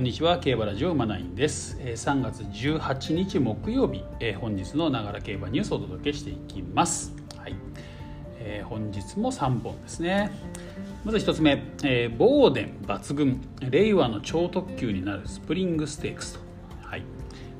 こんにちは競馬ラジオ馬ナインです、3月18日木曜日、え、本日のながら競馬ニュースをお届けしていきます。はい、えー、本日も3本ですね。まず1つ目、えー、ボーデン抜群令和の超特急になるスプリングステークスと。はい、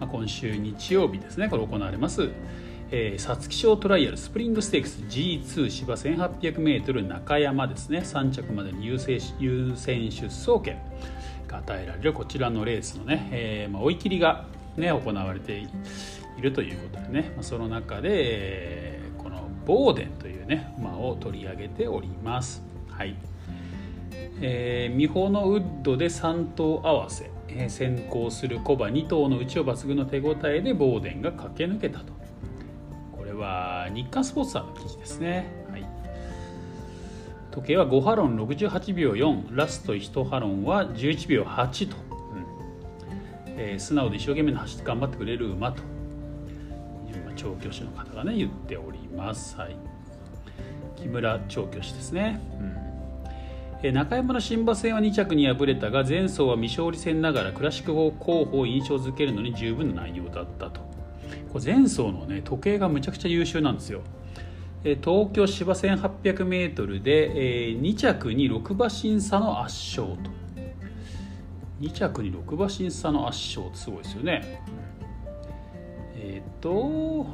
まあ、今週日曜日ですねこれ行われます。え、皐月賞トライアルスプリングステークス G2 芝 1800m 中山ですね。3着までに優先優先出走権。与えられるこちらのレースのね、えー、まあ、追い切りが、ね、行われているということでね、まあ、その中で、えー、このボーデンというね馬を取り上げております。はい。えー、美穂のウッドで3頭合わせ、えー、先行するコバ2頭の内を抜群の手応えでボーデンが駆け抜けたと。これは日刊スポーツさんの記事ですね。時計は5ハロン68秒4ラスト1ハロンは11秒8と、うん。えー、素直で一生懸命走って頑張ってくれる馬と。調教師の方がね言っております、はい、木村調教師ですね、うん、中山の新馬戦は2着に敗れたが前走は未勝利戦ながらクラシック候補を印象づけるのに十分な内容だったと。これ前走のね時計がむちゃくちゃ優秀なんですよ東京芝 1800m で、えー、2着に6馬身差の圧勝と。2着に6馬身差の圧勝ってすごいですよね。えっ、ー、と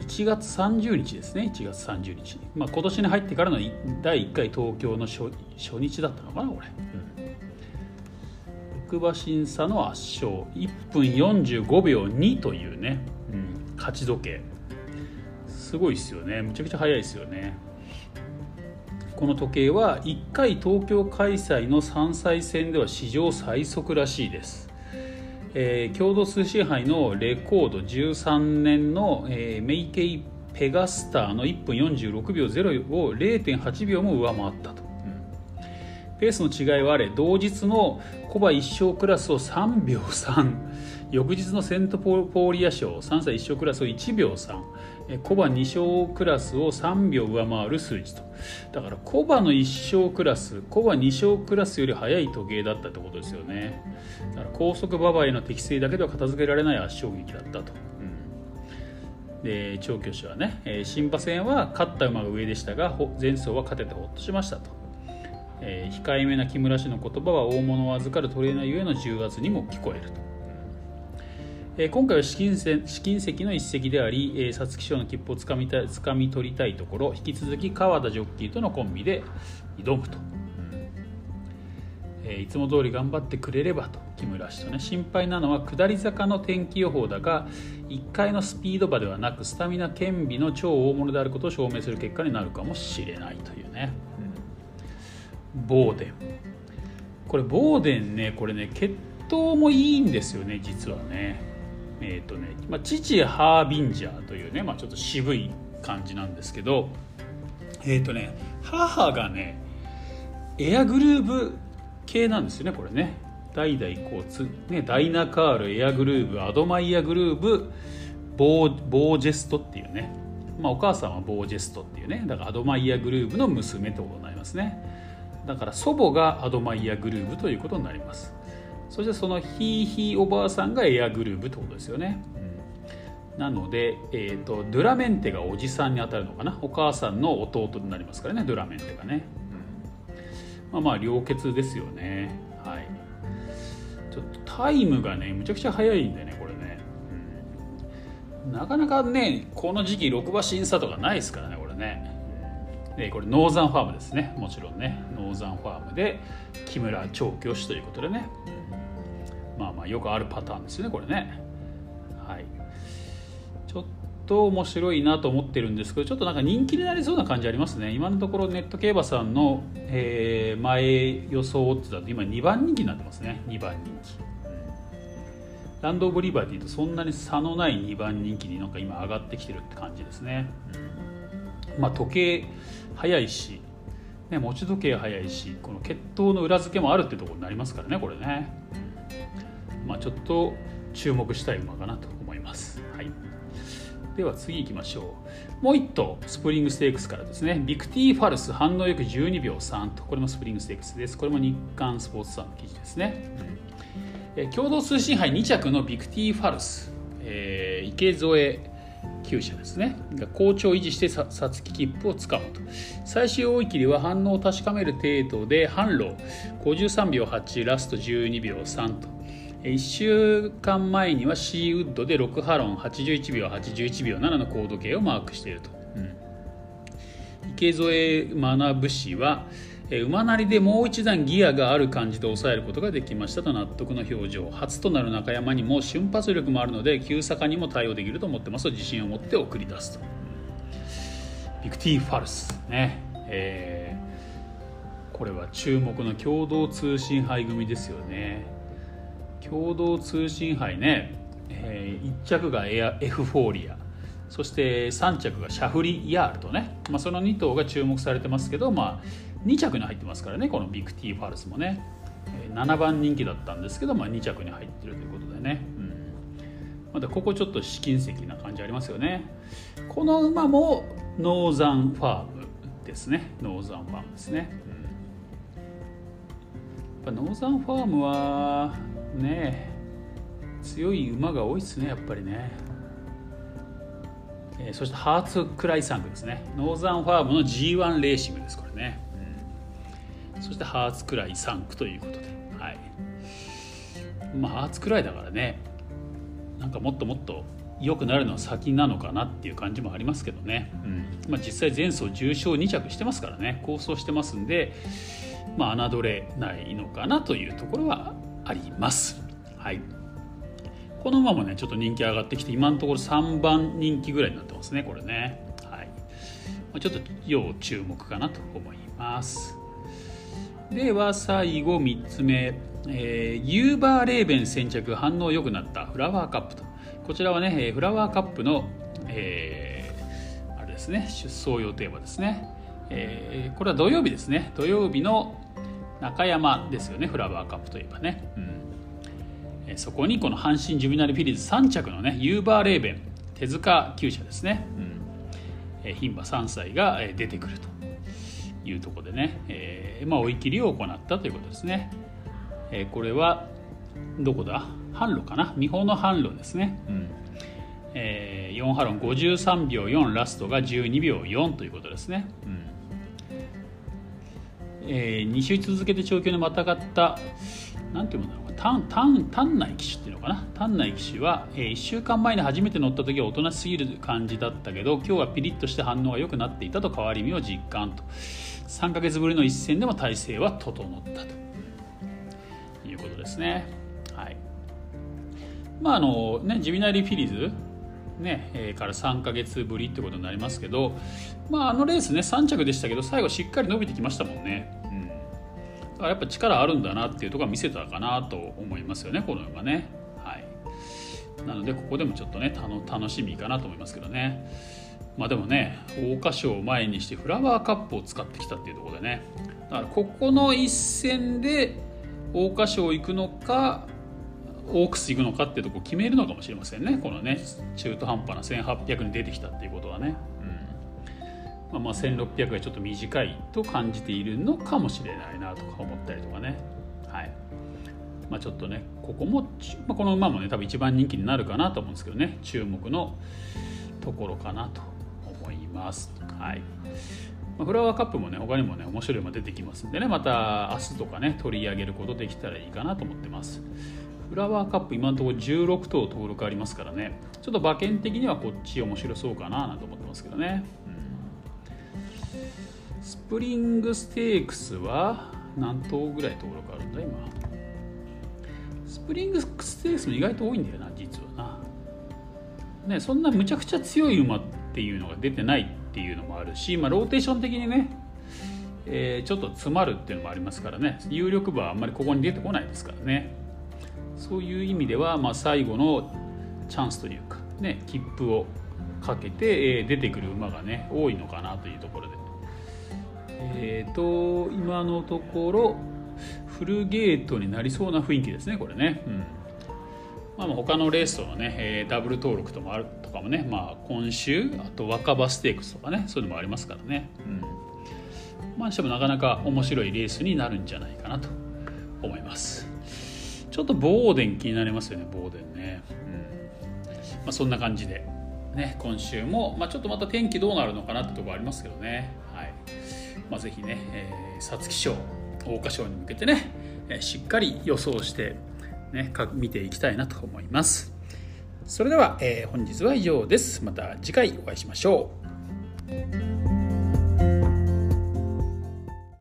1月30日ですね。1月30日、まあ、今年に入ってからの第1回東京の初初日だったのかなこれ、うん、6馬身差の圧勝。1分45秒2というね、うん、勝ち時計すごいですよね。むちゃくちゃ早いですよね。この時計は1回東京開催の3歳戦では史上最速らしいです、えー、共同通信杯のレコード13年の、えー、メイケイペガスターの1分46秒0を0.8秒も上回ったと、ペースの違いはあれ同日のコバ1勝クラスを3秒3翌日のセントポーリア賞3歳1勝クラスを1秒3コバ2勝クラスを3秒上回る数値と。だからコバの1勝クラスコバ2勝クラスより速い時計だったってことですよね。だから高速馬場への適正だけでは片付けられない圧勝劇だったと、うん、で調教師はね新馬戦は勝った馬が上でしたが前走は勝ててほっとしましたと。えー、控えめな木村氏の言葉は大物を預かるトレーナーゆえの重圧にも聞こえると。え今回は試金試金石の一石であり、皐月賞の切符をつかみたつかみ取りたいところ引き続き川田ジョッキーとのコンビで挑むと、えいつも通り頑張ってくれればと木村氏とね。心配なのは下り坂の天気予報だが1回のスピード馬ではなくスタミナ兼備の超大物であることを証明する結果になるかもしれないというね、ボーデン。これボーデンねこれね血統もいいんですよね実はね。えーとねまあ、父ハービンジャーというね、まあ、ちょっと渋い感じなんですけどえっ、ー、とね母がねエアグルーブ系なんですよねこれね。代々こうつ、ね、ダイナカールエアグルーブアドマイアグルーブボーボージェストっていうね、まあ、お母さんはボージェストっていうね。だからアドマイアグルーブの娘ってことになりますね。だから祖母がアドマイアグルーブということになります。そしてそのひいひいおばあさんがエアグルーヴってことですよね、うん、なので、えーと、ドゥラメンテがおじさんに当たるのかな。お母さんの弟になりますからねドゥラメンテがね、うん、まあまあ良血ですよね。はい。ちょっとタイムがねむちゃくちゃ速いんでねこれね、うん、なかなかねこの時期6馬審査とかないですからねこれねでこれノーザンファームですね。もちろんね。ノーザンファームで木村調教師ということでね、まあまあよくあるパターンですよねこれね。はい。ちょっと面白いなと思ってるんですけどちょっとなんか人気になりそうな感じありますね。今のところネット競馬さんの、えー、前予想ってだと今2番人気になってますね。2番人気。ランド・オブ・リバティとそんなに差のない2番人気になんか今上がってきてるって感じですね、うん。まあ時計早いしね、持ち時計早いしこの血統の裏付けもあるってところになりますからねこれね。まあ、ちょっと注目したい馬かなと思います。はい。では次行きましょう。もう1頭スプリングステークスからですね。ビクティファルス反応よく12秒3と。これもスプリングステークスです。これも日刊スポーツさんの記事ですね、うん、え共同通信杯2着のビクティファルス、えー、池添厩舎ですね。が好調を維持してさつき切符をつかむと。最終追い切りは反応を確かめる程度で反路53秒8ラスト12秒3と。1週間前にはシーウッドで6ハロン81秒81秒7の高度計をマークしていると、うん、池添学氏は馬なりでもう一段ギアがある感じで抑えることができましたと納得の表情初となる中山にも瞬発力もあるので急坂にも対応できると思ってます。と自信を持って送り出すと。ビクティ・ファルスね、えー、これは注目の共同通信杯組ですよね。共同通信杯ね、えー、1着がエアエフフォーリア。そして3着がシャフリヤールとね、まあ、その2頭が注目されてますけど、まあ、2着に入ってますからねこのビクティファルスもね。7番人気だったんですけど、まあ、2着に入ってるということでね、うん、またここちょっと試金石な感じありますよね。この馬もノーザンファームですね。ノーザンファームですね、うん、ノーザンファームはね強い馬が多いですねやっぱりね、えー、そしてハーツクライ産駒ですね。ノーザンファームの G1 レーシングですこれね。そしてハーツクライ産駒ということで、はい、まあハーツクライだからね。なんかもっともっと良くなるのは先なのかなっていう感じもありますけどね、うん。まあ、実際前走重賞2着してますからね。構想してますんで、まあ、侮れないのかなというところはあります。はい。この馬もねちょっと人気上がってきて今のところ3番人気ぐらいになってますねこれね。はい。ちょっと要注目かなと思いますでは最後3つ目、えー、ユーバーレーベン先着反応良くなったフラワーカップと。こちらはねフラワーカップの、えー、あれですね出走予定はですね、えー、これは土曜日ですね。土曜日の中山ですよねフラワーカップといえばね、うん。えそこにこの阪神ジュビナルフィリーズ3着のねユーバーレーベン手塚厩舎ですね、うん。え牝馬3歳が出てくると。いうところでね、えー、まあ、追い切りを行ったということですね、えー、これはどこだ？販路かな？見本の販路ですね、うん。えー、4ハロン53秒4ラストが12秒4ということですね、うん。えー、2週続けて長距離にまたがったなんていうものだろう単単単内騎手っていうのかな？単内騎手は、えー、1週間前に初めて乗った時はおとなしすぎる感じだったけど今日はピリッとして反応が良くなっていたと変わり身を実感と3ヶ月ぶりの一戦でも体勢は整ったということですね。はい。まああのね、ジビナリフィリーズね、えー、から3ヶ月ぶりってことになりますけど、まあ、あのレースね3着でしたけど最後しっかり伸びてきましたもんね、だからやっぱ力あるんだなっていうところが見せたかなと思いますよねこの馬ね、はい、なのでここでもちょっとね楽しみかなと思いますけどね。まあでもね桜花賞を前にしてフラワーカップを使ってきたっていうところでね。だからここの一戦で桜花賞行くのかオークス行くのかっていうとこ決めるのかもしれませんね。このね中途半端な1800に出てきたっていうことはね、まあ、まあ1600がちょっと短いと感じているのかもしれないなとか思ったりとかね。はい。まあ、ちょっとねここも、まあ、この馬もね多分一番人気になるかなと思うんですけどね。注目のところかなと思います。はい。まあフラワーカップもね他にもね面白いの出てきますんでね。また明日とかね取り上げることできたらいいかなと思ってます。フラワーカップ今のところ16頭登録ありますからね。ちょっと馬券的にはこっち面白そうかななんて思ってますけどね、スプリングステークスは何頭ぐらい登録あるんだ？今。スプリングステークスも意外と多いんだよな実はな。ねそんなむちゃくちゃ強い馬っていうのが出てないっていうのもあるし、まあ、ローテーション的にね、えー、ちょっと詰まるっていうのもありますからね。有力馬はあんまりここに出てこないですからね。そういう意味では、まあ、最後のチャンスというか、ね、切符をかけて、え、出てくる馬がね多いのかなというところで。えーと、今のところフルゲートになりそうな雰囲気ですねこれね。うん。まあ、他のレースとのね、えー、ダブル登録ともあるとかもね、まあ、今週あと若葉ステークスとかねそういうのもありますからね、うん。まあ、してもなかなか面白いレースになるんじゃないかなと思います。ちょっとボーデン気になりますよねボーデンね、うん。まあ、そんな感じで、ね、今週も、まあ、ちょっとまた天気どうなるのかなってところありますけどね、はい。まあ、ぜひね皐月賞桜花賞に向けてねえしっかり予想してね、見ていきたいなと思います。それでは、えー、本日は以上です。また次回お会いしましょう。